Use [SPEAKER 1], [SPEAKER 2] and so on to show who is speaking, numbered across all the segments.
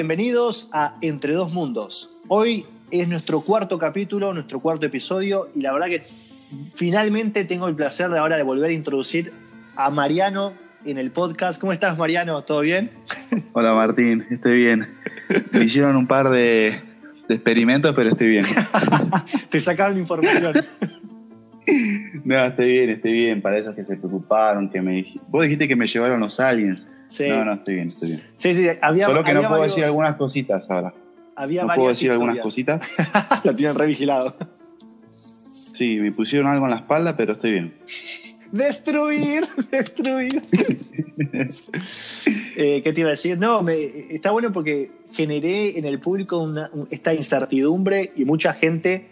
[SPEAKER 1] bienvenidos a Entre Dos Mundos. Hoy es nuestro cuarto capítulo, nuestro cuarto episodio, y la verdad que finalmente tengo el placer de ahora de volver a introducir a Mariano en el podcast. ¿Cómo estás, Mariano? ¿Todo bien?
[SPEAKER 2] Hola, Martín, estoy bien. Me hicieron un par de, de experimentos, pero estoy bien.
[SPEAKER 1] Te sacaron información.
[SPEAKER 2] No, estoy bien, estoy bien. Para esos que se preocuparon, que me dijiste. Vos dijiste que me llevaron los aliens.
[SPEAKER 1] Sí.
[SPEAKER 2] No, no, estoy bien, estoy bien.
[SPEAKER 1] Sí, sí, había,
[SPEAKER 2] Solo que no puedo
[SPEAKER 1] varios-
[SPEAKER 2] decir algunas cositas ahora.
[SPEAKER 1] Había
[SPEAKER 2] ¿No puedo decir algunas cositas?
[SPEAKER 1] Lo tienen revigilado.
[SPEAKER 2] Sí, me pusieron algo en la espalda, pero estoy bien.
[SPEAKER 1] Destruir, destruir. Eh, ¿Qué te iba a decir? No, me, está bueno porque generé en el público una- un- esta incertidumbre y mucha gente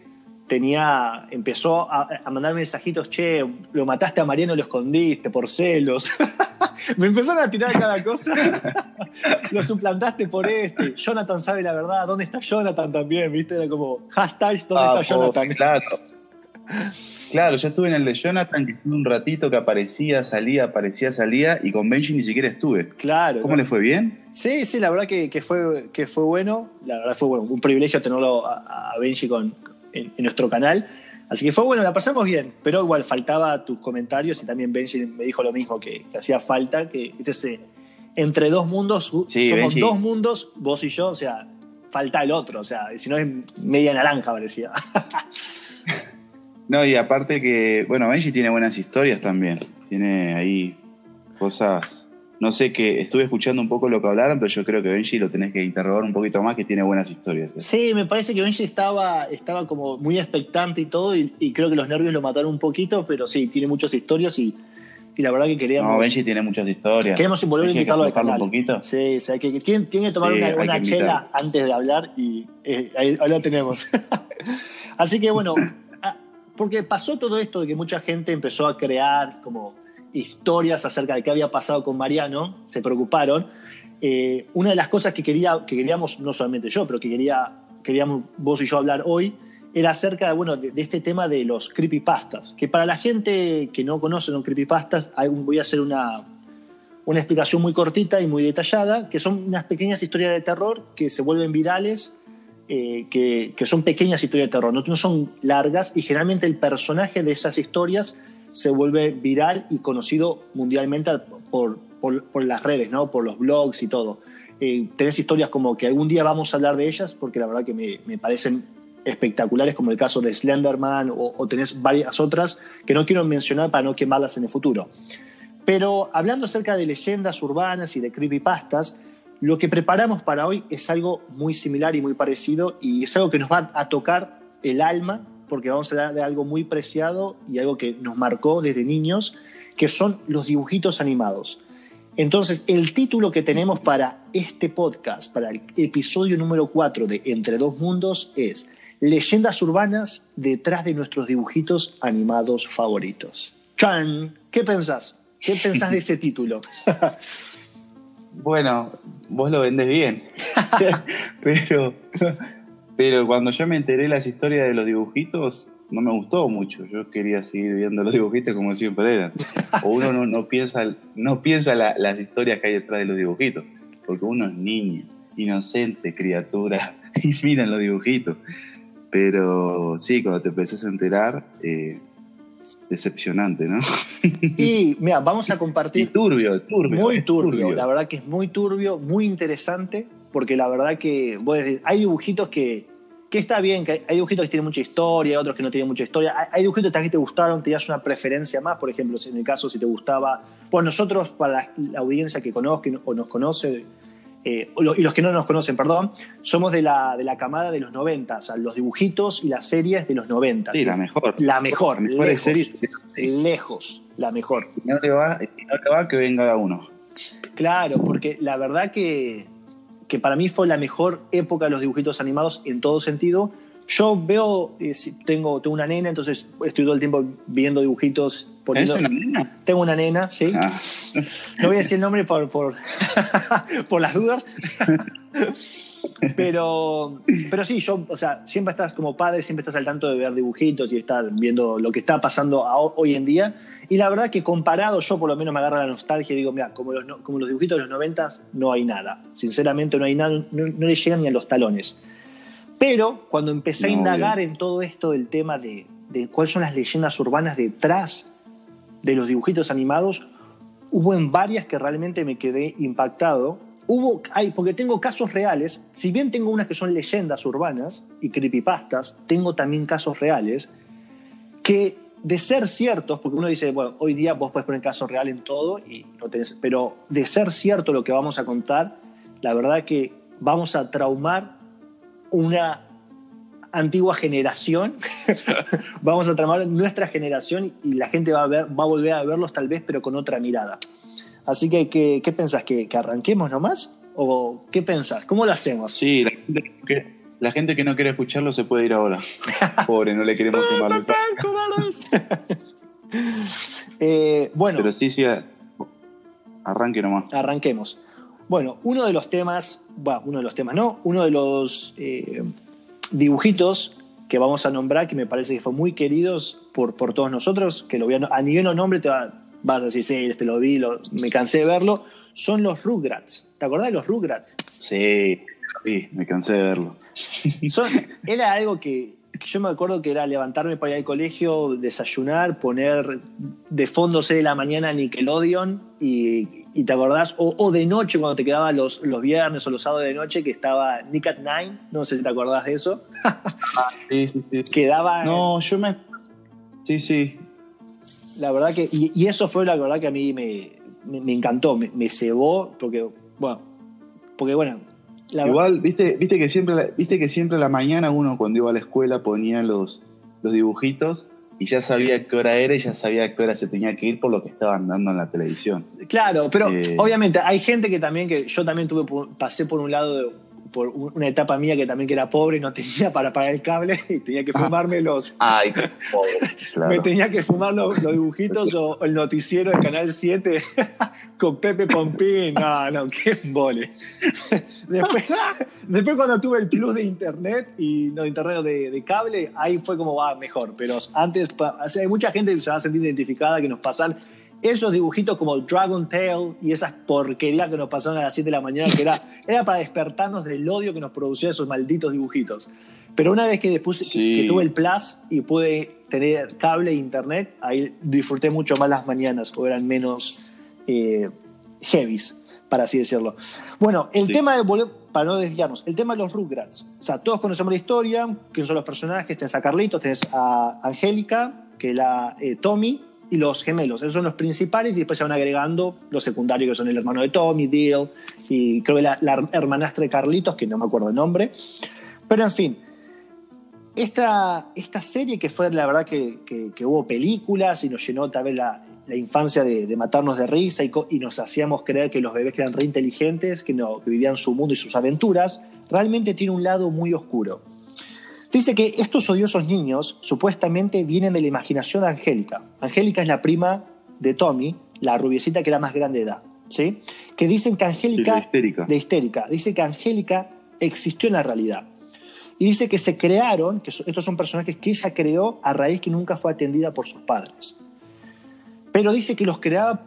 [SPEAKER 1] tenía, empezó a, a mandar mensajitos, che, lo mataste a Mariano, lo escondiste por celos. me empezaron a tirar cada cosa. lo suplantaste por este. Jonathan sabe la verdad. ¿Dónde está Jonathan también? ¿Viste? Era como hashtag, ¿dónde
[SPEAKER 2] Ah,
[SPEAKER 1] está Jonathan?
[SPEAKER 2] Claro. Claro, yo estuve en el de Jonathan, que estuve un ratito que aparecía, salía, aparecía, salía, y con Benji ni siquiera estuve.
[SPEAKER 1] Claro.
[SPEAKER 2] ¿Cómo le fue bien?
[SPEAKER 1] Sí, sí, la verdad que, que fue, que fue bueno. La verdad fue bueno, un privilegio tenerlo a, a Benji con, en, en nuestro canal. Así que fue bueno, la pasamos bien. Pero igual faltaba tus comentarios y también Benji me dijo lo mismo, que, que hacía falta, que ¿viste? ese- entre dos mundos,
[SPEAKER 2] Sí,
[SPEAKER 1] somos
[SPEAKER 2] Benji.
[SPEAKER 1] dos mundos, vos y yo, o sea, falta el otro, o sea, si no es media naranja parecía.
[SPEAKER 2] No, y aparte que, bueno, Benji tiene buenas historias también. Tiene ahí cosas. No sé qué, estuve escuchando un poco lo que hablaron, pero yo creo que Benji lo tenés que interrogar un poquito más, que tiene buenas historias. ¿eh?
[SPEAKER 1] Sí, me parece que Benji estaba, estaba como muy expectante y todo, y, y creo que los nervios lo mataron un poquito, pero sí, tiene muchas historias y, y la verdad que queríamos...
[SPEAKER 2] No, Benji tiene muchas historias.
[SPEAKER 1] Queremos volver a
[SPEAKER 2] Benji que
[SPEAKER 1] invitarlo al
[SPEAKER 2] aflojarlo
[SPEAKER 1] canal.
[SPEAKER 2] un poquito.
[SPEAKER 1] Sí, o sea, que, que tiene, tiene que tomar
[SPEAKER 2] Sí,
[SPEAKER 1] una,
[SPEAKER 2] que
[SPEAKER 1] chela antes de hablar y eh, ahí, ahí lo tenemos. Así que bueno, ah, porque pasó todo esto de que mucha gente empezó a crear como historias acerca de qué había pasado con Mariano, se preocuparon. Eh, una de las cosas que, quería, que queríamos, no solamente yo, pero que quería, queríamos vos y yo hablar hoy, era acerca bueno, de, de este tema de los creepypastas. Que para la gente que no conoce los creepypastas, voy a hacer una, una explicación muy cortita y muy detallada, que son unas pequeñas historias de terror que se vuelven virales, eh, que, son pequeñas historias de terror, no son largas, y generalmente el personaje de esas historias se vuelve viral y conocido mundialmente por, por, las redes, ¿no? por los blogs y todo. Eh, tenés historias como que algún día vamos a hablar de ellas, porque la verdad que me, me parecen espectaculares, como el caso de Slenderman, o, o tenés varias otras que no quiero mencionar para no quemarlas en el futuro. Pero hablando acerca de leyendas urbanas y de creepypastas, lo que preparamos para hoy es algo muy similar y muy parecido y es algo que nos va a tocar el alma porque vamos a hablar de algo muy preciado y algo que nos marcó desde niños, que son los dibujitos animados. Entonces, el título que tenemos para este podcast, para el episodio número 4 de Entre Dos Mundos, es Leyendas Urbanas detrás de nuestros dibujitos animados favoritos. ¡Chan! ¿Qué pensás? ¿Qué pensás de ese título?
[SPEAKER 2] Bueno, vos lo vendés bien. pero, pero cuando yo me enteré las historias de los dibujitos, no me gustó mucho. Yo quería seguir viendo los dibujitos como siempre eran. O uno no, no piensa, no piensa la- las historias que hay detrás de los dibujitos. Porque uno es niño, inocente, criatura, y miran los dibujitos. Pero sí, cuando te empezás a enterar, eh, decepcionante, ¿no?
[SPEAKER 1] Y mira, vamos a
[SPEAKER 2] Y
[SPEAKER 1] compartir
[SPEAKER 2] turbio, turbio.
[SPEAKER 1] muy
[SPEAKER 2] es
[SPEAKER 1] turbio, la verdad que es muy turbio, muy interesante, porque la verdad que vos decís, hay dibujitos que, que está bien, que hay, dibujitos que tienen mucha historia, otros que no tienen mucha historia, hay, hay dibujitos que te gustaron, tenías una preferencia más, por ejemplo, en el caso si te gustaba, pues nosotros, para la, la audiencia que conozca o nos conoce, eh, y los que no nos conocen, perdón, somos de la, de la camada de los 90, o sea, los dibujitos y las series de los 90.
[SPEAKER 2] Sí, la mejor.
[SPEAKER 1] La mejor,
[SPEAKER 2] La mejor
[SPEAKER 1] lejos,
[SPEAKER 2] serie.
[SPEAKER 1] lejos, la mejor.
[SPEAKER 2] Si no le va, no le va que venga uno.
[SPEAKER 1] Claro, porque la verdad que, que para mí fue la mejor época de los dibujitos animados en todo sentido. Yo veo, eh, tengo, tengo una nena, entonces estoy todo el tiempo viendo dibujitos.
[SPEAKER 2] ¿Tenés
[SPEAKER 1] poniendo-
[SPEAKER 2] una nena?
[SPEAKER 1] Tengo una nena, sí.
[SPEAKER 2] Ah,
[SPEAKER 1] No voy a decir el nombre por, por, por las dudas. Pero, pero sí, yo, o sea, siempre estás como padre, siempre estás al tanto de ver dibujitos y estar viendo lo que está pasando hoy en día. Y la verdad que comparado, yo por lo menos me agarra la nostalgia y digo, mira, como los, como los dibujitos de los noventas, no hay nada. Sinceramente no hay nada, no, le llegan ni a los talones. Pero cuando empecé a indagar en todo esto del tema de, de cuáles son las leyendas urbanas detrás de los dibujitos animados, hubo en varias que realmente me quedé impactado. Hubo, hay, porque tengo casos reales, si bien tengo unas que son leyendas urbanas y creepypastas, tengo también casos reales que de ser ciertos, porque uno dice, bueno, hoy día vos puedes poner caso real en todo, y no tenés, pero de ser cierto lo que vamos a contar, la verdad que vamos a traumar una antigua generación, vamos a traumar nuestra generación y la gente va a, ver, va a volver a verlos tal vez, pero con otra mirada. Así que, ¿qué, qué pensás? ¿Que, ¿Que, arranquemos nomás? ¿O qué pensás? ¿Cómo lo hacemos?
[SPEAKER 2] Sí, la gente la gente que no quiere escucharlo se puede ir ahora. Pobre, no le queremos quemar
[SPEAKER 1] eh, bueno.
[SPEAKER 2] Pero sí, sí, arranque nomás.
[SPEAKER 1] Arranquemos. Bueno, uno de los temas, bueno, uno de los temas, no, uno de los eh, dibujitos que vamos a nombrar, que me parece que fue muy queridos por, por todos nosotros, que lo voy a, a nivel de nombre te vas a decir, sí, este lo vi, lo, me cansé de verlo, son los Rugrats. ¿Te acordás de los Rugrats?
[SPEAKER 2] Sí, Sí, me cansé de verlo.
[SPEAKER 1] era algo que, yo me acuerdo que era levantarme para ir al colegio, desayunar, poner de fondo de la mañana Nickelodeon y, y te acordás, o, de noche cuando te quedaba los, los viernes o los sábados de noche que estaba Nick at Nine, no sé si te acordás de eso.
[SPEAKER 2] Ah, sí, sí, sí.
[SPEAKER 1] Quedaba...
[SPEAKER 2] No, yo me... Sí, sí.
[SPEAKER 1] La verdad que... Y, eso fue la verdad que a mí me, me, encantó, me, me cebó, porque, bueno, porque bueno,
[SPEAKER 2] Igual, viste, viste que siempre, viste que siempre a la mañana uno cuando iba a la escuela ponía los, los dibujitos y ya sabía qué hora era y ya sabía qué hora se tenía que ir por lo que estaban dando en la televisión.
[SPEAKER 1] Claro, pero eh, obviamente hay gente que también, que yo también tuve, pasé por un lado de por una etapa mía que también que era pobre y no tenía para pagar el cable y tenía que fumarme los...
[SPEAKER 2] Ay, qué pobre,
[SPEAKER 1] Me tenía que fumar los, dibujitos o el noticiero del Canal 7 con Pepe Pompín. No, no, qué vole. Después, después, cuando tuve el plus de internet y no internet de, de cable, ahí fue como va mejor. Pero antes, hay mucha gente que se va a sentir identificada que nos pasan esos dibujitos como Dragon Tail y esas porquerías que nos pasaron a las 7 de la mañana, que era, era para despertarnos del odio que nos producía esos malditos dibujitos. Pero una vez que después que tuve el Plus y pude tener cable e internet, ahí disfruté mucho más las mañanas, o eran menos eh, heavies, para así decirlo. Bueno, el tema de, para no desviarnos, el tema de los Rugrats. O sea, todos conocemos la historia, quiénes son los personajes, tenés a Carlitos, tenés a Angélica, que la eh, Tommy, y los gemelos. Esos son los principales y después se van agregando los secundarios que son el hermano de Tommy, Deal y creo que la, hermanastra de Carlitos, que no me acuerdo el nombre. Pero en fin, esta, esta serie que fue la verdad que, que, hubo películas y nos llenó tal vez la, la infancia de, matarnos de risa y, y, nos hacíamos creer que los bebés eran re inteligentes, que, no, que vivían su mundo y sus aventuras, realmente tiene un lado muy oscuro. Dice que estos odiosos niños supuestamente vienen de la imaginación de Angélica. Angélica es la prima de Tommy, la rubiecita que era más grande de edad. ¿sí? Que dicen que Angélica.
[SPEAKER 2] de histérica.
[SPEAKER 1] De histérica. Dice que Angélica existió en la realidad. Y dice que se crearon, que estos son personajes que ella creó a raíz que nunca fue atendida por sus padres. Pero dice que los creaba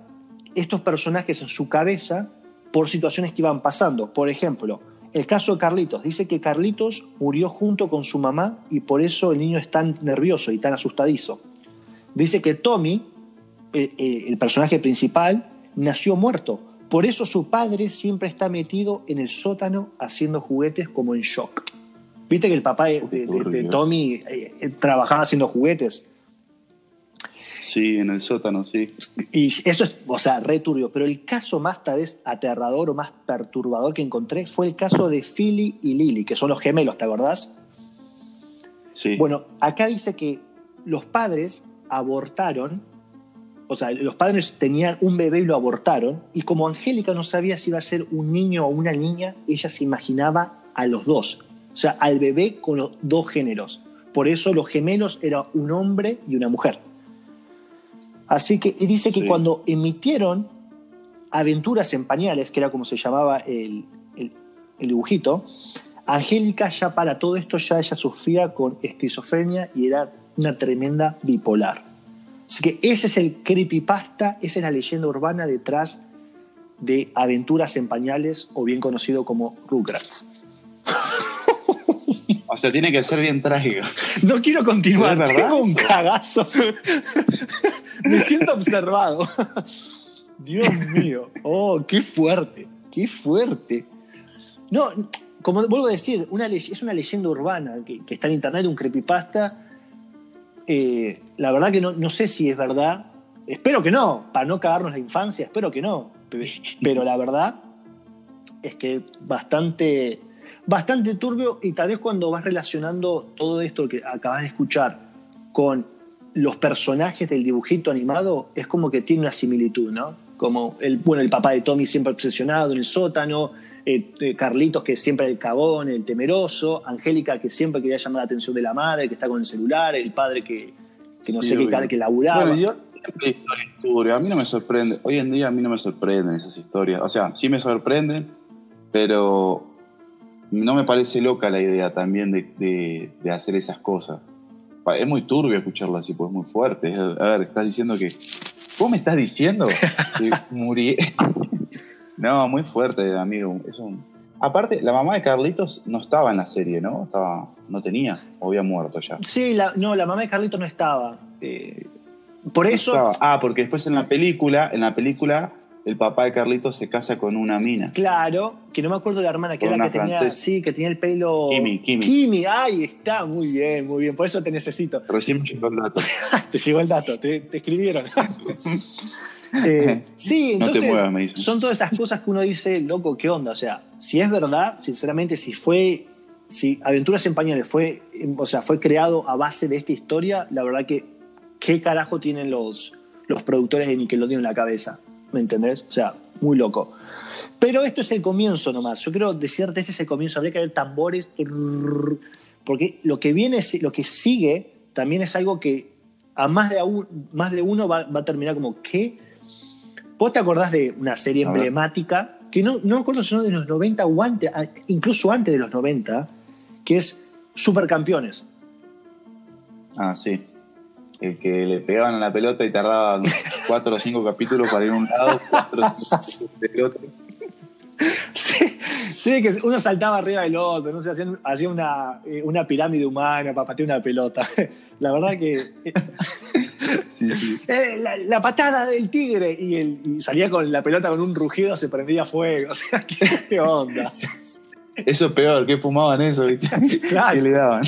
[SPEAKER 1] estos personajes en su cabeza por situaciones que iban pasando. Por ejemplo, el caso de Carlitos. Dice que Carlitos murió junto con su mamá y por eso el niño es tan nervioso y tan asustadizo. Dice que Tommy, el personaje principal, nació muerto. Por eso su padre siempre está metido en el sótano haciendo juguetes como en shock. Viste que el papá de, Tommy eh, trabajaba haciendo juguetes.
[SPEAKER 2] Sí, en el sótano, sí.
[SPEAKER 1] Y eso es, o sea, re turbio. Pero el caso más, tal vez, aterrador o más perturbador que encontré fue el caso de Philly y Lily, que son los gemelos, ¿te acordás?
[SPEAKER 2] Sí.
[SPEAKER 1] Bueno, acá dice que los padres abortaron, o sea, los padres tenían un bebé y lo abortaron, y como Angélica no sabía si iba a ser un niño o una niña, ella se imaginaba a los dos, o sea, al bebé con los dos géneros. Por eso los gemelos eran un hombre y una mujer. Así que y dice que cuando emitieron Aventuras en Pañales, que era como se llamaba el, dibujito, Angélica ya para todo esto ya ella sufría con esquizofrenia y era una tremenda bipolar. Así que ese es el creepypasta, esa es la leyenda urbana detrás de Aventuras en Pañales o bien conocido como Rugrats.
[SPEAKER 2] O sea, tiene que ser bien trágico.
[SPEAKER 1] No quiero continuar,
[SPEAKER 2] ¿Es verdad?
[SPEAKER 1] tengo un cagazo. Me siento observado. Dios mío, oh, qué fuerte, qué fuerte. No, como vuelvo a decir, es una leyenda urbana que, está en internet, un creepypasta. Eh, la verdad que no, sé si es verdad. Espero que no, para no cagarnos la infancia, espero que no. Pe- Pero la verdad es que bastante, bastante turbio y tal vez cuando vas relacionando todo esto que acabas de escuchar con los personajes del dibujito animado, es como que tiene una similitud, ¿no? Como el, bueno, el papá de Tommy siempre obsesionado en el sótano, eh, eh, Carlitos que siempre el cagón, el temeroso, Angélica que siempre quería llamar la atención de la madre, que está con el celular, el padre que, que no
[SPEAKER 2] Sí,
[SPEAKER 1] sé qué cara que laburaba.
[SPEAKER 2] Bueno, yo historia. A mí no me sorprende. Hoy en día a mí no me sorprenden esas historias. O sea, sí me sorprenden, pero no me parece loca la idea también de, de- de hacer esas cosas. Es muy turbio escucharlo así, pues es muy fuerte. A ver, estás diciendo que. ¿Vos me estás diciendo que murié? no, muy fuerte, amigo. Es un- Aparte, la mamá de Carlitos no estaba en la serie, ¿no? Estaba, no tenía, o había muerto ya.
[SPEAKER 1] Sí, la- no, la mamá de Carlitos no estaba. Eh, por
[SPEAKER 2] No
[SPEAKER 1] eso,
[SPEAKER 2] estaba. Ah, porque después en la película, en la película, el papá de Carlitos se casa con una mina.
[SPEAKER 1] claro, que no me acuerdo de la hermana, que
[SPEAKER 2] Con
[SPEAKER 1] era que tenía, sí, que tenía el pelo...
[SPEAKER 2] Kimi, Kimi.
[SPEAKER 1] Kimi, ay, está, muy bien, muy bien, por eso te necesito.
[SPEAKER 2] Recién me llegó el dato.
[SPEAKER 1] te llegó el dato, te, te escribieron. Eh, sí,
[SPEAKER 2] No te
[SPEAKER 1] entonces
[SPEAKER 2] muevas, me dicen.
[SPEAKER 1] son todas esas cosas que uno dice, loco, ¿qué onda? O sea, si es verdad, sinceramente, si fue, si Aventuras en Pañales fue, eh, o sea, fue creado a base de esta historia, la verdad que, ¿qué carajo tienen los, los productores de Nickelodeon en la cabeza? ¿Me entendés? O sea, muy loco. Pero esto es el comienzo nomás. Yo quiero decirte, este es el comienzo. Habría que haber tambores, porque lo que viene, lo que sigue, también es algo que a más de, a un- más de uno va, va a terminar como, ¿qué? ¿Vos te acordás de una serie emblemática, que no, no me acuerdo si no de los 90 o antes, incluso antes de los 90, que es Supercampeones?
[SPEAKER 2] Ah, sí. El que le pegaban a la pelota y tardaban cuatro o cinco capítulos para ir a un lado, cuatro o cinco capítulos del otro.
[SPEAKER 1] Sí, sí, que uno saltaba arriba del otro, no sé, hacían, hacía una, eh, una pirámide humana para patear una pelota. La verdad que eh,
[SPEAKER 2] Sí, sí.
[SPEAKER 1] eh, la, la patada del tigre y, el, y salía con la pelota con un rugido, se prendía fuego. O sea, ¿qué, onda?
[SPEAKER 2] Eso es peor, que fumaban eso, ¿viste?
[SPEAKER 1] Claro.
[SPEAKER 2] ¿Qué le daban?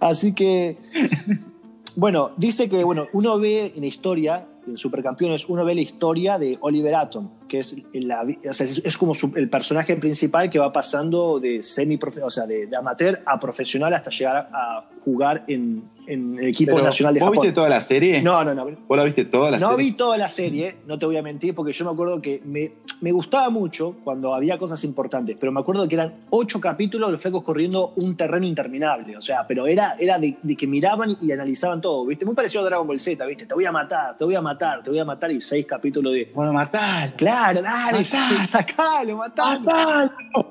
[SPEAKER 1] Así que, bueno, dice que bueno, uno ve en la historia, en Supercampeones, uno ve la historia de Oliver Atom, que es, la, o sea, es, como su- el personaje principal que va pasando de semi o sea, de amateur a profesional hasta llegar a jugar en, en el equipo
[SPEAKER 2] Pero,
[SPEAKER 1] nacional de
[SPEAKER 2] ¿Vos
[SPEAKER 1] Japón.
[SPEAKER 2] viste toda la serie?
[SPEAKER 1] No, no, no.
[SPEAKER 2] ¿Vos la viste toda la
[SPEAKER 1] No
[SPEAKER 2] serie?
[SPEAKER 1] vi toda la serie, no te voy a mentir, porque yo me acuerdo que me, me gustaba mucho cuando había cosas importantes, pero me acuerdo que eran ocho capítulos de los flecos corriendo un terreno interminable. O sea, pero era, era de, de que miraban y analizaban todo, ¿viste? Muy parecido a Dragon Ball Z, ¿viste? Te voy a matar, te voy a matar, te voy a matar y seis capítulos de.
[SPEAKER 2] Bueno, matalo.
[SPEAKER 1] Claro, dale,
[SPEAKER 2] Matalo.
[SPEAKER 1] sacalo, matalo.
[SPEAKER 2] ¡Matalo!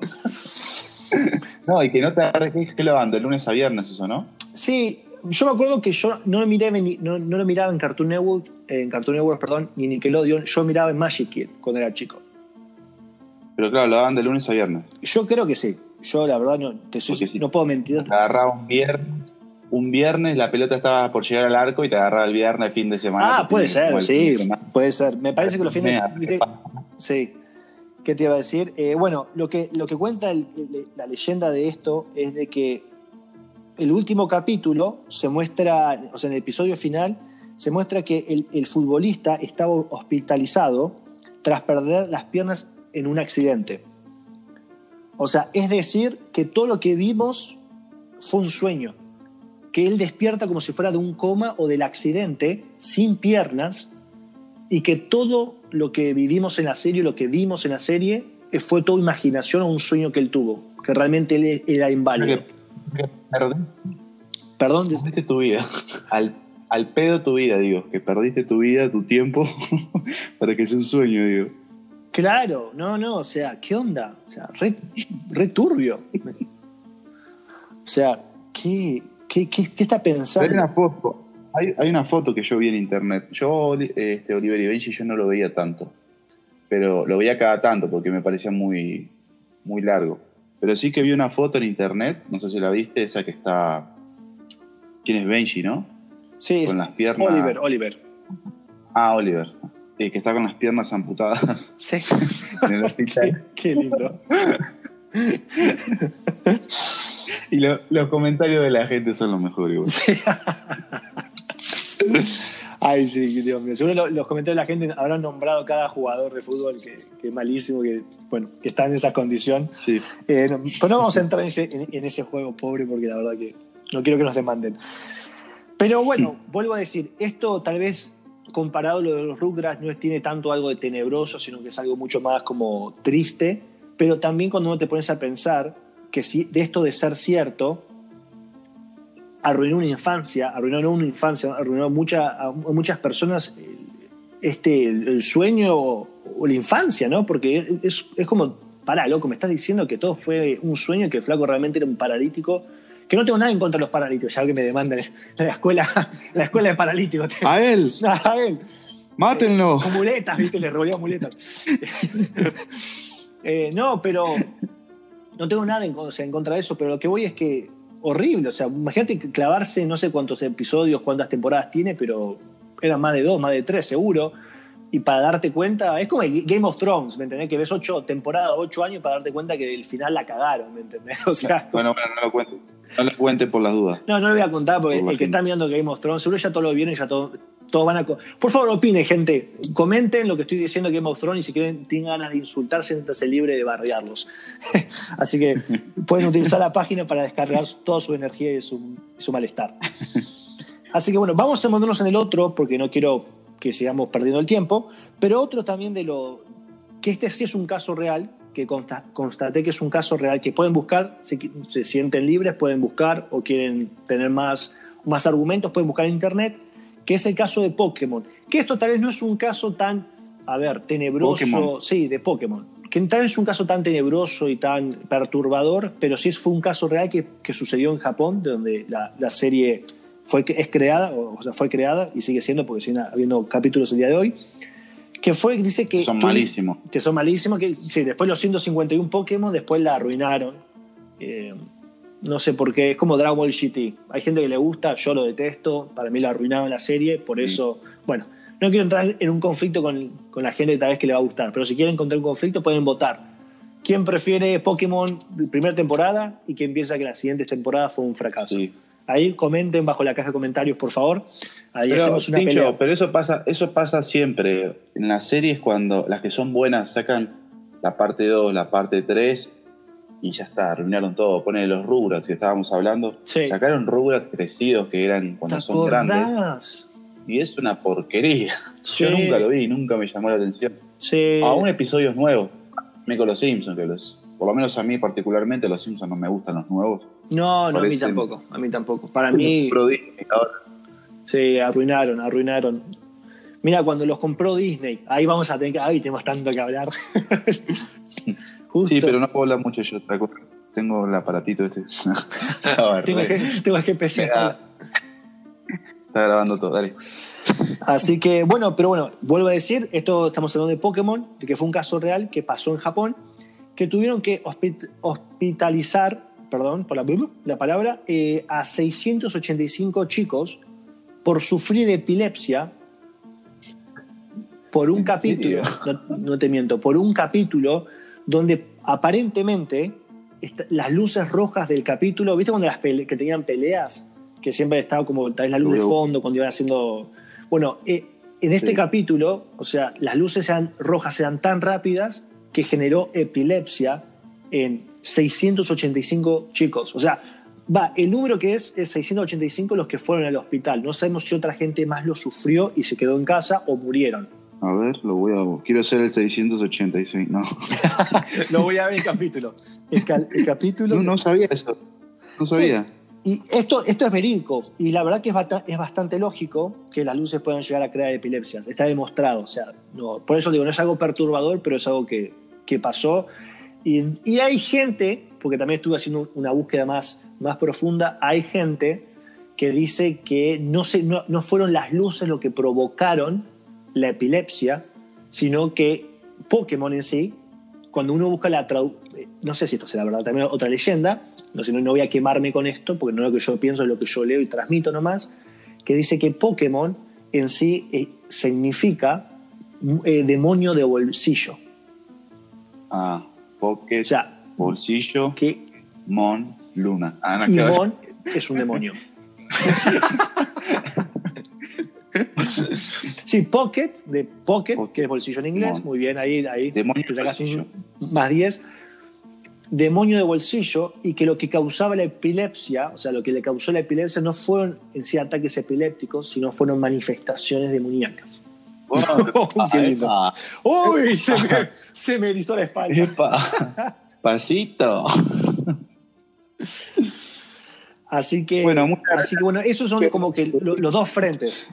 [SPEAKER 2] No, y que no te agarres, que- lo dan de lunes a viernes eso, ¿no?
[SPEAKER 1] Sí, yo me acuerdo que yo no lo miraba, ni- no, no lo miraba en Cartoon Network, en Cartoon Network, perdón, ni Nickelodeon, yo miraba en Magic Kid cuando era chico.
[SPEAKER 2] Pero claro, lo daban de lunes a viernes.
[SPEAKER 1] Yo creo que sí. Yo la verdad no, te soy- no puedo mentir.
[SPEAKER 2] Te agarraba un viernes, un viernes la pelota estaba por llegar al arco y te agarraba el viernes, fin de semana.
[SPEAKER 1] Ah, puede ser,
[SPEAKER 2] de
[SPEAKER 1] sí,
[SPEAKER 2] semana.
[SPEAKER 1] puede ser. Me parece que los fines
[SPEAKER 2] Mea,
[SPEAKER 1] ¿viste? Sí. ¿Qué te iba a decir? Eh, bueno, lo que, lo que cuenta el- la leyenda de esto es de que el último capítulo se muestra, o sea, en el episodio final, se muestra que el, futbolista estaba hospitalizado tras perder las piernas en un accidente. O sea, es decir, que todo lo que vimos fue un sueño. Que él despierta como si fuera de un coma o del accidente, sin piernas, y que todo lo que vivimos en la serie, lo que vimos en la serie, fue todo imaginación o un sueño que él tuvo, que realmente era inválido.
[SPEAKER 2] Que
[SPEAKER 1] Perdón,
[SPEAKER 2] perdiste tu vida. Al, al pedo tu vida, digo. Que perdiste tu vida, tu tiempo, para que sea un sueño, digo.
[SPEAKER 1] claro, no, no, o sea, ¿qué onda? O sea, re, re turbio. O sea, ¿qué, qué, qué, qué está pensando?
[SPEAKER 2] Hay una foto, hay, hay, una foto que yo vi en internet. Yo, este, Oliver y Benji, yo no lo veía tanto. Pero lo veía cada tanto porque me parecía muy, muy largo. Pero sí que vi una foto en internet, no sé si la viste, esa que está. ¿Quién es Benji, no?
[SPEAKER 1] Sí,
[SPEAKER 2] con las piernas.
[SPEAKER 1] Oliver, Oliver.
[SPEAKER 2] Ah, Oliver. Sí, que está con las piernas amputadas.
[SPEAKER 1] Sí.
[SPEAKER 2] En el hospital.
[SPEAKER 1] qué, qué lindo.
[SPEAKER 2] y lo, los comentarios de la gente son los mejores.
[SPEAKER 1] Sí. Ay, sí, Dios mío. Seguro los comentarios de la gente habrán nombrado cada jugador de fútbol que, que es malísimo, que, bueno, que está en esa condición.
[SPEAKER 2] Sí.
[SPEAKER 1] Eh, no, pero no vamos a entrar en ese, en, en ese juego pobre porque la verdad que no quiero que nos demanden. Pero bueno, vuelvo a decir, esto tal vez comparado a lo de los Rugrats no tiene tanto algo de tenebroso, sino que es algo mucho más como triste, pero también cuando uno te pones a pensar que si de esto de ser cierto, arruinó una infancia, arruinó no una infancia, arruinó mucha, a muchas personas este, el, el sueño o, o, la infancia, ¿no? Porque es, es como, pará, loco, me estás diciendo que todo fue un sueño, que el flaco realmente era un paralítico que no tengo nada en contra de los paralíticos, ya que me demandan la escuela, la escuela de paralíticos.
[SPEAKER 2] A él.
[SPEAKER 1] A él.
[SPEAKER 2] Mátenlo.
[SPEAKER 1] Con muletas, ¿viste? Le revolvían muletas. eh, no, pero no tengo nada en, o sea, en, contra de eso, pero lo que voy es que horrible, o sea, imagínate clavarse no sé cuántos episodios, cuántas temporadas tiene, pero eran más de dos, más de tres seguro. Y para darte cuenta, es como Game of Thrones, ¿me entendés? Que ves ocho temporadas, ocho años para darte cuenta que el final la cagaron, ¿me entendés? O sea,
[SPEAKER 2] bueno, bueno, no lo cuento. No lo cuente por las dudas.
[SPEAKER 1] No, no lo voy a contar porque
[SPEAKER 2] Por
[SPEAKER 1] el que está mirando Game of Thrones, seguro ya todos lo vieron y ya todos todo van a. Por favor, opinen, gente. Comenten lo que estoy diciendo de Game of Thrones y si quieren, tienen ganas de insultar, siéntanse libre de barriarlos. Así que pueden utilizar la página para descargar toda su energía y su, su malestar. Así que bueno, vamos a centrarnos en el otro porque no quiero que sigamos perdiendo el tiempo, pero otro también de lo. que este sí es un caso real, que consta, constaté que es un caso real, que pueden buscar, si se sienten libres, pueden buscar o quieren tener más, más argumentos, pueden buscar en internet, que es el caso de Pokémon. Que esto tal vez no es un caso tan, a ver, tenebroso,
[SPEAKER 2] Pokémon.
[SPEAKER 1] sí, de Pokémon. Que tal vez es un caso tan tenebroso y tan perturbador, pero sí fue un caso real que, que sucedió en Japón, donde la, la serie fue, es creada, o, o sea, fue creada y sigue siendo, porque siguen habiendo capítulos el día de hoy, que fue, dice que...
[SPEAKER 2] Son malísimos.
[SPEAKER 1] que son malísimos, que sí, después los 151 Pokémon, después la arruinaron. Eh, no sé por qué, es como Dragon Ball GT. Hay gente que le gusta, yo lo detesto, para mí la arruinaron la serie, por eso, bueno, no quiero entrar en un conflicto con, con la gente que tal vez que le va a gustar, pero si quieren encontrar un conflicto pueden votar. ¿Quién prefiere Pokémon primera temporada y quién piensa que la siguiente temporada fue un fracaso?
[SPEAKER 2] Sí.
[SPEAKER 1] Ahí comenten bajo la caja de comentarios, por favor. Ahí
[SPEAKER 2] Pero,
[SPEAKER 1] hacemos una
[SPEAKER 2] Tincho,
[SPEAKER 1] pelea.
[SPEAKER 2] pero eso pasa, eso pasa siempre. En las series, cuando las que son buenas sacan la parte 2, la parte 3, y ya está, arruinaron todo. Ponen los Rugrats que estábamos hablando.
[SPEAKER 1] Sí.
[SPEAKER 2] Sacaron Rugrats crecidos que eran cuando
[SPEAKER 1] ¿Te
[SPEAKER 2] son grandes. Y es una porquería.
[SPEAKER 1] Sí.
[SPEAKER 2] Yo nunca lo vi, nunca me llamó la atención.
[SPEAKER 1] Sí.
[SPEAKER 2] Aún episodios nuevos. Me con los Simpsons, que los, por lo menos a mí particularmente los Simpsons no me gustan los nuevos.
[SPEAKER 1] No, no, a mí tampoco. A mí tampoco. Para mí,
[SPEAKER 2] ahora.
[SPEAKER 1] Sí, arruinaron, arruinaron. Mira, cuando los compró Disney, ahí vamos a tener que. Ay, tenemos tanto que hablar. Justo.
[SPEAKER 2] Sí, pero no puedo hablar mucho yo. ¿te acuerdas? Tengo el aparatito este.
[SPEAKER 1] Tengo que, tengo que empezar.
[SPEAKER 2] Mira. Está grabando todo, dale.
[SPEAKER 1] Así que, bueno, pero bueno, vuelvo a decir, esto estamos hablando de Pokémon, que fue un caso real que pasó en Japón, que tuvieron que hospi- hospitalizar, perdón por la, la palabra, eh, a 685 chicos por sufrir epilepsia por un
[SPEAKER 2] ¿En
[SPEAKER 1] capítulo, no, no te miento, por un capítulo donde aparentemente las luces rojas del capítulo, ¿viste cuando las pele- que tenían peleas? Que siempre estaba como tal vez la luz de fondo cuando iban haciendo... Bueno, eh, en este
[SPEAKER 2] Sí.
[SPEAKER 1] capítulo, o sea, las luces eran, rojas eran tan rápidas que generó epilepsia en 685 chicos. O sea, va, el número que es es 685 los que fueron al hospital. No sabemos si otra gente más lo sufrió y se quedó en casa o murieron.
[SPEAKER 2] A ver, lo voy a. Quiero ser el 686. No,
[SPEAKER 1] Lo voy a ver el capítulo. El, ca- el capítulo.
[SPEAKER 2] no, no sabía eso. No sabía.
[SPEAKER 1] Y esto, esto es verídico. Y la verdad que es, bata- es bastante lógico que las luces puedan llegar a crear epilepsias. Está demostrado. O sea, no, por eso digo, no es algo perturbador, pero es algo que, que pasó. Y, y hay gente, porque también estuve haciendo una búsqueda más, más profunda, hay gente que dice que no, se, no, no fueron las luces lo que provocaron la epilepsia, sino que Pokémon en sí, cuando uno busca la traducción, no sé si esto será verdad, también otra leyenda, no, sé, no voy a quemarme con esto, porque no es lo que yo pienso, es lo que yo leo y transmito nomás, que dice que Pokémon en sí eh, significa eh, demonio de bolsillo.
[SPEAKER 2] Ah, Pocket,
[SPEAKER 1] O sea,
[SPEAKER 2] bolsillo,
[SPEAKER 1] que
[SPEAKER 2] Mon, Luna. No,
[SPEAKER 1] y. Mon es un demonio. sí, Pocket, de Pocket,
[SPEAKER 2] Pocket.
[SPEAKER 1] que es bolsillo en inglés,
[SPEAKER 2] Mon.
[SPEAKER 1] muy bien, ahí, ahí
[SPEAKER 2] Demonio
[SPEAKER 1] te
[SPEAKER 2] de
[SPEAKER 1] sacas
[SPEAKER 2] bolsillo.
[SPEAKER 1] un más 10. Demonio de bolsillo, y que lo que causaba la epilepsia, o sea, lo que le causó la epilepsia no fueron en sí ataques epilépticos, sino fueron manifestaciones demoníacas.
[SPEAKER 2] Epa,
[SPEAKER 1] ¡Uy! Se me, se me erizó la espalda.
[SPEAKER 2] epa. Pasito.
[SPEAKER 1] Así que,
[SPEAKER 2] Bueno,
[SPEAKER 1] así que bueno, esos son como que lo- los dos frentes.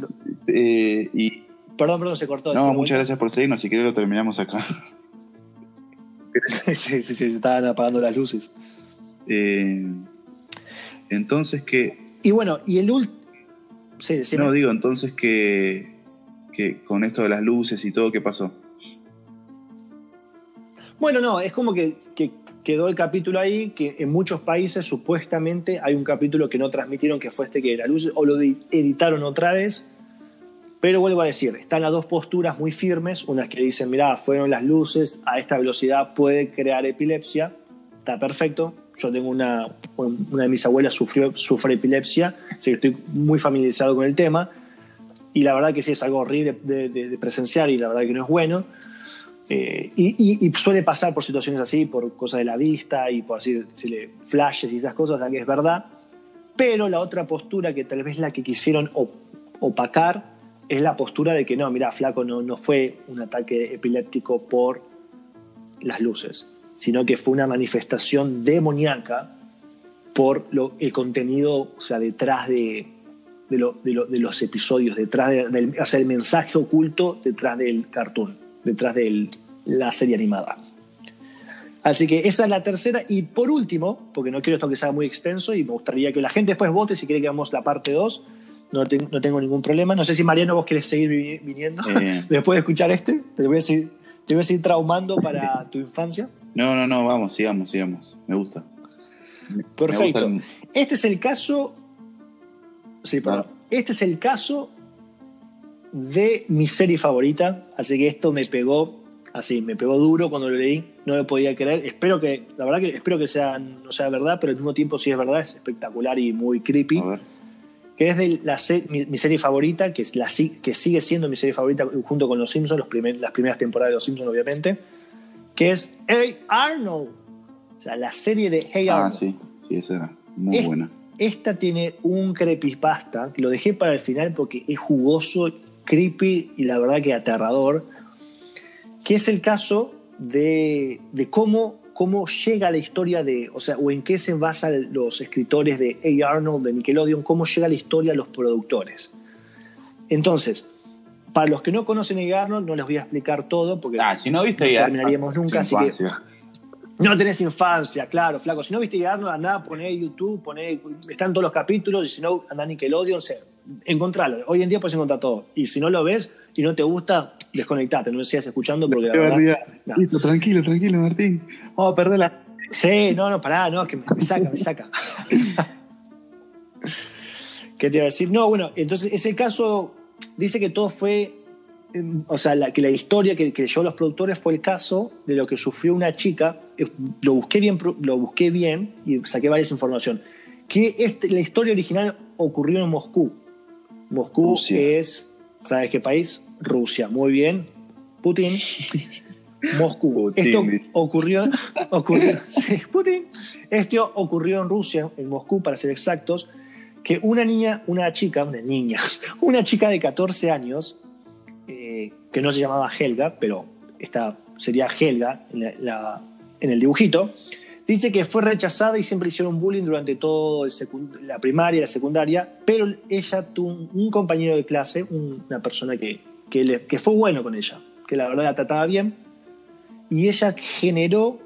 [SPEAKER 2] Eh, y
[SPEAKER 1] Perdón, perdón, se cortó.
[SPEAKER 2] no,
[SPEAKER 1] ¿Se
[SPEAKER 2] muchas gracias por seguirnos. Si querés lo terminamos acá.
[SPEAKER 1] sí, sí, sí, se estaban apagando las luces.
[SPEAKER 2] Eh, entonces que
[SPEAKER 1] Y bueno, y el último. Sí,
[SPEAKER 2] no digo entonces que, que con esto de las luces y todo qué pasó.
[SPEAKER 1] Bueno, no, es como que, que quedó el capítulo ahí, que en muchos países supuestamente hay un capítulo que no transmitieron, que fue este que era luz, o lo di- editaron otra vez. Pero vuelvo a decir, están las dos posturas muy firmes, unas que dicen, mirá, fueron las luces, a esta velocidad puede crear epilepsia, está perfecto. Yo tengo una, una de mis abuelas sufrió, sufre epilepsia, así que estoy muy familiarizado con el tema. Y la verdad que sí es algo horrible de, de- de presenciar y la verdad que no es bueno. Eh, y, y- y suele pasar por situaciones así, por cosas de la vista y por así decirle, flashes y esas cosas, que es verdad. Pero la otra postura, que tal vez la que quisieron op- opacar, es la postura de que no, mira, flaco, no, no fue un ataque epiléptico por las luces, sino que fue una manifestación demoníaca por lo- el contenido, o sea, detrás de, de, lo- de lo- de los episodios, detrás de- del, o sea, el mensaje oculto detrás del cartoon, detrás de la serie animada. Así que esa es la tercera. Y por último, porque no quiero esto que sea muy extenso y me gustaría que la gente después vote si quiere que hagamos la parte 2. No, te- no tengo ningún problema. No sé si Mariano vos querés seguir vi- viniendo
[SPEAKER 2] Eh.
[SPEAKER 1] después de escuchar este. Te voy a seguir, te voy a seguir traumando para tu infancia.
[SPEAKER 2] No, no, no, vamos, sigamos, sigamos. Me gusta. Me
[SPEAKER 1] Perfecto. Este es el caso. Sí, perdón.
[SPEAKER 2] Ah.
[SPEAKER 1] Este es el caso de mi serie favorita. Así que esto me pegó. Así, me pegó duro cuando lo leí. No lo podía creer. Espero que. La verdad que espero que sea, no sea verdad, pero al mismo tiempo, si es verdad, es espectacular y muy creepy.
[SPEAKER 2] A ver.
[SPEAKER 1] Que es de la mi, mi serie favorita, que, es la, que sigue siendo mi serie favorita junto con Los Simpsons, los primer- las primeras temporadas de Los Simpsons, obviamente. Que es Hey Arnold. O sea, la serie de Hey Arnold.
[SPEAKER 2] Ah, sí, sí, esa era muy
[SPEAKER 1] Es-
[SPEAKER 2] buena.
[SPEAKER 1] Esta tiene un creepypasta, lo dejé para el final porque es jugoso, creepy y la verdad que aterrador, que es el caso de, de cómo, cómo llega la historia de, o sea, o en qué se basan los escritores de A. Arnold, de Nickelodeon, cómo llega la historia a los productores. Entonces, para los que no conocen a A. Arnold, no les voy a explicar todo porque
[SPEAKER 2] Ah, si no viste
[SPEAKER 1] no
[SPEAKER 2] ya.
[SPEAKER 1] terminaríamos nunca, así que- no tenés infancia, claro, flaco. Si no viste Arnold, andá, poné YouTube, poné, están todos los capítulos, y si no, andá a Nickelodeon, o sea, encontralo. Hoy en día puedes encontrar todo. Y si no lo ves y no te gusta, desconectate, no lo sigas escuchando porque la verdad... no.
[SPEAKER 2] Listo, tranquilo, tranquilo, Martín. Vamos a perder la.
[SPEAKER 1] Sí, no, no, pará, no, que me, me saca, me saca. ¿Qué te iba a decir? No, bueno, entonces ese caso dice que todo fue, eh, o sea, la- que la historia que leyó los productores fue el caso de lo que sufrió una chica. Lo busqué bien, lo busqué bien y saqué varias información. Que este- la historia original ocurrió en Moscú. Moscú
[SPEAKER 2] Rusia.
[SPEAKER 1] es, ¿sabes qué país? Rusia, muy bien. Putin. Moscú.
[SPEAKER 2] Putin,
[SPEAKER 1] Esto ocurrió, ocurrió Putin. Esto ocurrió en Rusia, en Moscú, para ser exactos, que una niña, una chica, una niña, una chica de 14 años, eh, que no se llamaba Helga, pero esta sería Helga en, la- en el dibujito, dice que fue rechazada y siempre hicieron bullying durante secund- la primaria y la secundaria, pero ella tuvo un, un compañero de clase, un- una persona que, que, le- que fue bueno con ella, que la verdad la trataba bien, y ella generó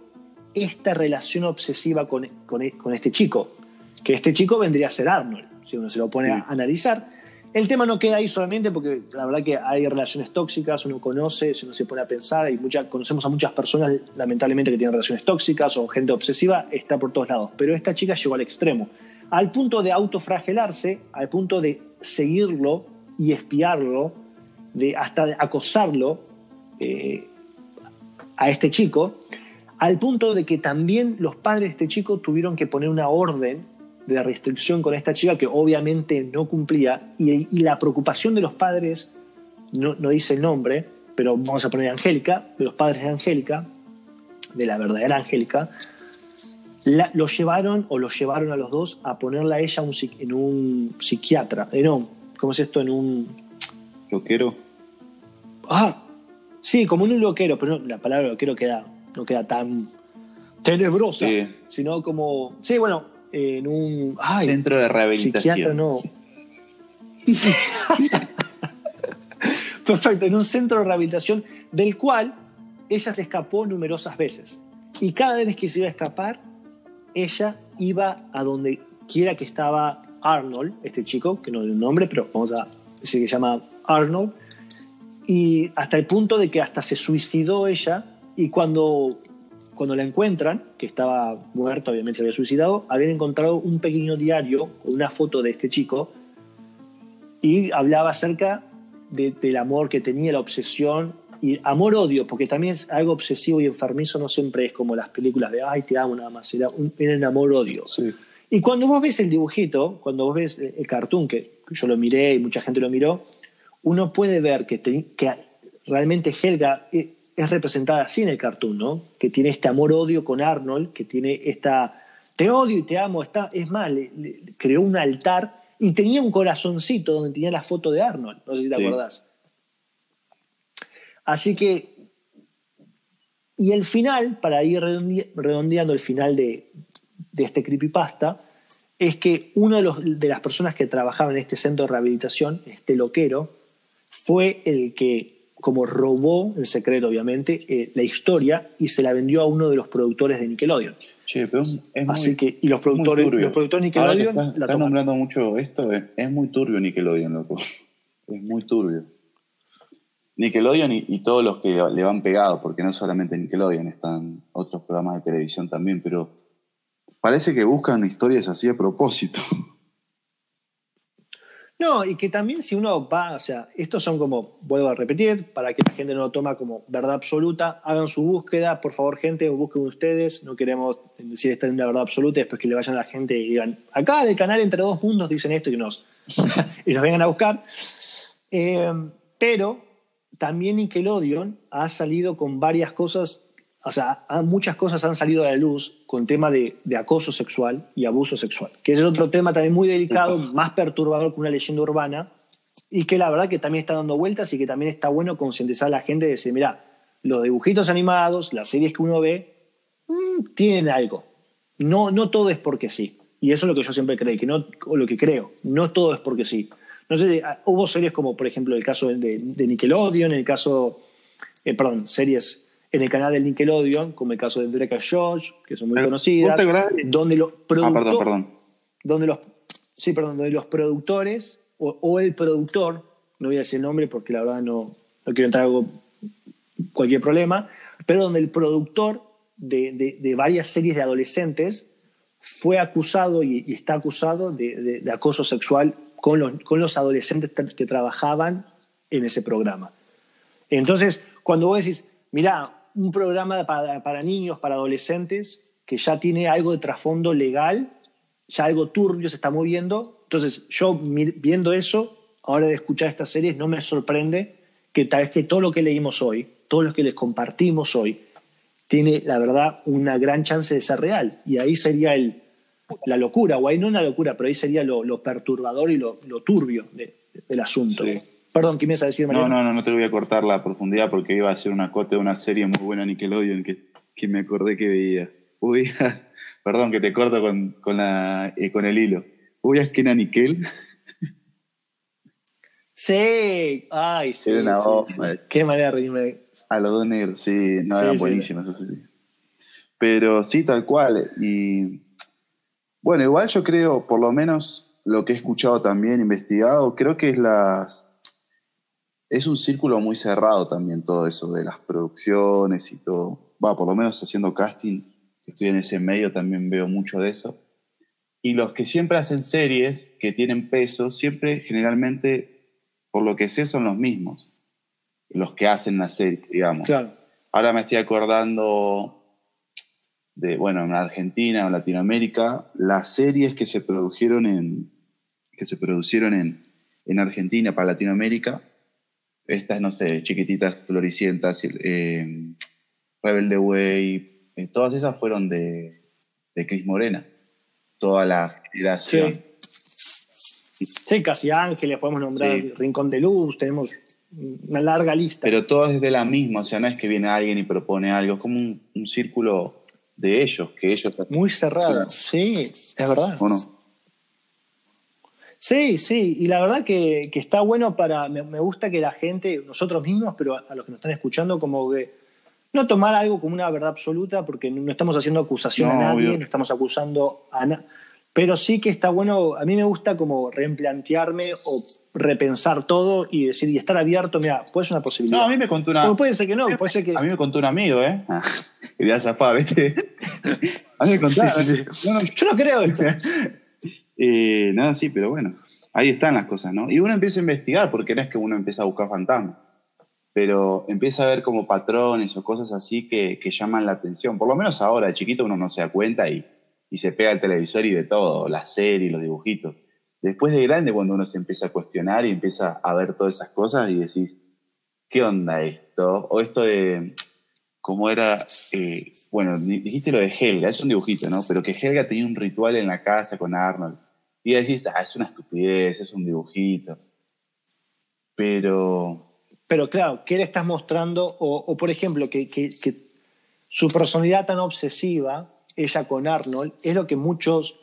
[SPEAKER 1] esta relación obsesiva con, con, con este chico. que este chico vendría a ser Arnold, si uno se lo pone a analizar. El tema no queda ahí solamente porque la verdad que hay relaciones tóxicas, uno conoce, si uno se pone a pensar, y mucha, conocemos a muchas personas lamentablemente que tienen relaciones tóxicas o gente obsesiva, está por todos lados. Pero esta chica llegó al extremo, al punto de autofragelarse, al punto de seguirlo y espiarlo, de hasta acosarlo eh, a este chico, al punto de que también los padres de este chico tuvieron que poner una orden de restricción con esta chica que obviamente no cumplía y, la preocupación de los padres, no, dice el nombre, pero vamos a poner Angélica, de los padres de Angélica, de la verdadera Angélica, lo llevaron o lo llevaron a los dos a ponerla a ella en un psiquiatra, eh, no, ¿cómo es esto? En un...
[SPEAKER 2] ¿Loquero?
[SPEAKER 1] Ah, sí, como en un loquero, pero la palabra loquero queda, no queda tan tenebrosa, sino como... Sí, bueno, en un
[SPEAKER 2] centro de rehabilitación.
[SPEAKER 1] Psiquiatra no. Perfecto, en un centro de rehabilitación del cual ella se escapó numerosas veces. Y cada vez que se iba a escapar, ella iba a donde quiera que estaba Arnold, este chico, que no es un nombre, pero vamos a decir que se llama Arnold, y hasta el punto de que hasta se suicidó ella, y cuando cuando la encuentran, que estaba muerto, obviamente se había suicidado, habían encontrado un pequeño diario con una foto de este chico y hablaba acerca del amor que tenía, la obsesión y amor-odio, porque también es algo obsesivo y enfermizo, no siempre es como las películas de ay, te amo nada más, era un, era amor-odio. Y cuando vos ves el dibujito, cuando vos ves el cartoon, que yo lo miré y mucha gente lo miró, uno puede ver que, que realmente Helga eh, es representada así en el cartoon, ¿no? Que tiene este amor-odio con Arnold, que tiene esta te odio y te amo, está, es más, creó un altar y tenía un corazoncito donde tenía la foto de Arnold, no sé si te acordás. Así que, y el final, para ir redondeando el final de, de este creepypasta, es que una de, de las personas que trabajaba en este centro de rehabilitación, este loquero, fue el que como robó el secreto, obviamente, eh, la historia y se la vendió a uno de los productores de Nickelodeon.
[SPEAKER 2] Che, pero es
[SPEAKER 1] Así que, y los productores, los productores Nickelodeon.
[SPEAKER 2] Estás, nombrando mucho esto, es, muy turbio Nickelodeon, loco. Es muy turbio. Nickelodeon y, todos los que le van pegado, porque no solamente Nickelodeon, están otros programas de televisión también, pero parece que buscan historias así a propósito.
[SPEAKER 1] No, y que también si uno va, o sea, estos son como, vuelvo a repetir, para que la gente no lo toma como verdad absoluta, hagan su búsqueda, por favor gente, busquen ustedes, no queremos decir esta es una verdad absoluta después que le vayan a la gente y digan, acá del canal Entre Dos Mundos dicen esto y nos, y nos vengan a buscar. Eh, pero también Nickelodeon ha salido con varias cosas o sea, muchas cosas han salido a la luz con tema de, acoso sexual y abuso sexual, que ese es otro tema también muy delicado, más perturbador que una leyenda urbana, y que la verdad que también está dando vueltas y que también está bueno concientizar a la gente de decir, mira, los dibujitos animados, las series que uno ve, mm, tienen algo. No, no todo es porque sí. Y eso es lo que yo siempre creí, que no, o lo que creo, no todo es porque sí. No sé, ah, hubo series como, por ejemplo, el caso de, de Nickelodeon, el caso, eh, perdón, series en el canal del Nickelodeon, como el caso de Drake George, que son muy conocidas, donde los productores,
[SPEAKER 2] ah,
[SPEAKER 1] Donde los, sí, perdón, donde los productores o, el productor, no voy a decir el nombre porque la verdad no, no quiero entrar en cualquier problema, pero donde el productor de, de, varias series de adolescentes fue acusado y, está acusado de, de, acoso sexual con los, con los adolescentes que trabajaban en ese programa. Entonces, cuando vos decís, mira, un programa para, niños, para adolescentes, que ya tiene algo de trasfondo legal, ya algo turbio se está moviendo. Entonces, yo viendo eso, ahora de escuchar estas series, no me sorprende que tal vez que todo lo que leímos hoy, todo lo que les compartimos hoy, tiene, la verdad, una gran chance de ser real. Y ahí sería el, la locura, o ahí no una locura, pero ahí sería lo, perturbador y lo, turbio del asunto. Perdón, ¿qué me ibas a decir,
[SPEAKER 2] Mariano? No, no, no, te voy a cortar la profundidad porque iba a ser una cote de una serie muy buena Nickelodeon que, que me acordé que veía. Uy, perdón que te corto con, con, la, eh, con el hilo. ¿Ubicas que era Nickel?
[SPEAKER 1] Sí, ay, sí.
[SPEAKER 2] Era una
[SPEAKER 1] sí, Qué manera de reírme.
[SPEAKER 2] A los dos negros, sí, no, eran buenísimas. Pero sí, tal cual. Y Bueno, igual yo creo, por lo menos lo que he escuchado también, investigado, creo que es las es un círculo muy cerrado también todo eso de las producciones y todo. Va, por lo menos haciendo casting, estoy en ese medio, también veo mucho de eso. Y los que siempre hacen series que tienen peso, siempre generalmente, por lo que sé, son los mismos. Los que hacen la serie, digamos.
[SPEAKER 1] Claro.
[SPEAKER 2] Ahora me estoy acordando de, bueno, en Argentina o Latinoamérica, las series que se produjeron en, que se producieron en, en Argentina para Latinoamérica, estas, no sé, chiquititas, floricientas, eh, Rebelde Way, eh, todas esas fueron de, de Cris Morena, toda la generación.
[SPEAKER 1] Sí. sí, Casi Ángeles, podemos nombrar
[SPEAKER 2] Sí.
[SPEAKER 1] Rincón de Luz, tenemos una larga lista.
[SPEAKER 2] Pero todas es de la misma, o sea, no es que viene alguien y propone algo, es como un, un círculo de ellos, que ellos...
[SPEAKER 1] Muy cerrado, sí, es verdad.
[SPEAKER 2] ¿O no?
[SPEAKER 1] Sí, sí, y la verdad que, que está bueno para, me, me gusta que la gente, nosotros mismos, pero a, a los que nos están escuchando, como que no tomar algo como una verdad absoluta, porque no, estamos haciendo acusación
[SPEAKER 2] No,
[SPEAKER 1] a nadie,
[SPEAKER 2] obvio.
[SPEAKER 1] no estamos acusando a nadie, pero sí que está bueno, a mí me gusta como replantearme o repensar todo y decir, y estar abierto, mira, puede ser una posibilidad.
[SPEAKER 2] No, a mí me contó una...
[SPEAKER 1] Como puede ser que no, puede ser que...
[SPEAKER 2] A mí me contó un amigo, ¿eh? Ah, quería zafar, ¿viste? A mí me contó.
[SPEAKER 1] Sí, sí, sí.
[SPEAKER 2] No, no,
[SPEAKER 1] Yo no creo esto.
[SPEAKER 2] Eh, nada, sí, pero bueno, ahí están las cosas, ¿no? Y uno empieza a investigar, porque no es que uno empieza a buscar fantasmas, pero empieza a ver como patrones o cosas así que, que llaman la atención. Por lo menos ahora, de chiquito, uno no se da cuenta y, y se pega al televisor y ve todo, la serie, los dibujitos. Después de grande, cuando uno se empieza a cuestionar y empieza a ver todas esas cosas y decís, ¿qué onda esto? O esto de, ¿cómo era? Eh, bueno, di- dijiste lo de Helga, es un dibujito, ¿no? Pero que Helga tenía un ritual en la casa con Arnold. Y decís, ah, es una estupidez, es un dibujito. Pero,
[SPEAKER 1] Pero claro, ¿qué le estás mostrando? O, por ejemplo, que- que su personalidad tan obsesiva, ella con Arnold, es lo que muchos,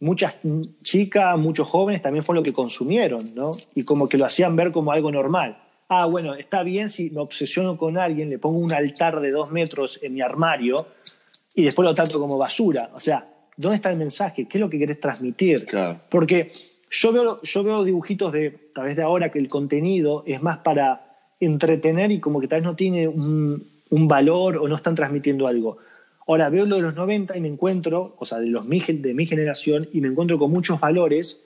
[SPEAKER 1] muchas chicas, muchos jóvenes también fue lo que consumieron, ¿no? Y como que lo hacían ver como algo normal. Ah, bueno, está bien si me obsesiono con alguien, le pongo un altar de dos metros en mi armario y después lo trato como basura. O sea, ¿dónde está el mensaje? ¿Qué es lo que querés transmitir?
[SPEAKER 2] claro,
[SPEAKER 1] Porque yo veo, yo veo dibujitos de, tal vez de ahora, que el contenido es más para entretener y como que tal vez no tiene un, un valor o no están transmitiendo algo. Ahora veo lo de los 90 y me encuentro, o sea, de, los, de mi generación, y me encuentro con muchos valores,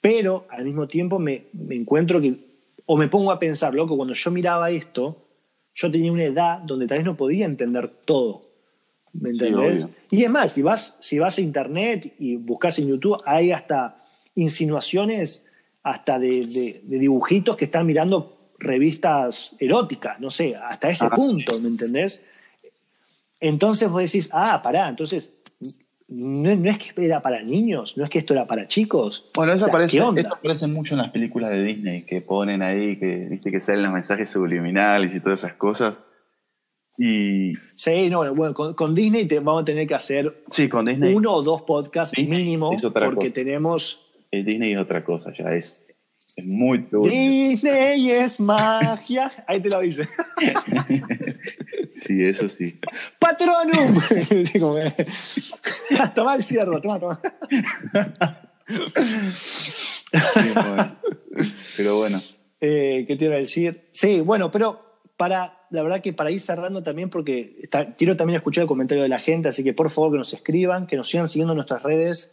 [SPEAKER 1] pero al mismo tiempo me, me encuentro que, o me pongo a pensar, loco, cuando yo miraba esto, yo tenía una edad donde tal vez no podía entender todo. ¿Me
[SPEAKER 2] Sí,
[SPEAKER 1] entendés?
[SPEAKER 2] obvio.
[SPEAKER 1] y es más, si vas, si vas a internet y buscas en YouTube, hay hasta insinuaciones hasta de, de- de dibujitos que están mirando revistas eróticas, no sé, hasta ese
[SPEAKER 2] Ah,
[SPEAKER 1] punto, ¿me entendés? Entonces vos decís, ah, pará, entonces no, no es que era para niños, no es que esto era para chicos.
[SPEAKER 2] Bueno, eso,
[SPEAKER 1] O sea,
[SPEAKER 2] aparece, eso aparece mucho en las películas de Disney, que ponen ahí, que viste que salen los mensajes subliminales y todas esas cosas. Y
[SPEAKER 1] Sí, no, bueno, con, con Disney te, vamos a tener que hacer
[SPEAKER 2] sí, con Disney,
[SPEAKER 1] uno o dos podcasts
[SPEAKER 2] Disney
[SPEAKER 1] mínimo, porque
[SPEAKER 2] cosa.
[SPEAKER 1] tenemos
[SPEAKER 2] es Disney es otra cosa, ya es, es muy turbio.
[SPEAKER 1] Disney es magia. Ahí te lo dice.
[SPEAKER 2] Sí, eso sí.
[SPEAKER 1] Patronum. Eh, toma el ciervo, toma, toma.
[SPEAKER 2] Sí, bueno. Pero bueno,
[SPEAKER 1] Eh, ¿Qué te iba a decir? Sí, bueno, pero para, la verdad que para ir cerrando también, porque está- quiero también escuchar el comentario de la gente, así que por favor que nos escriban, que nos sigan siguiendo en nuestras redes,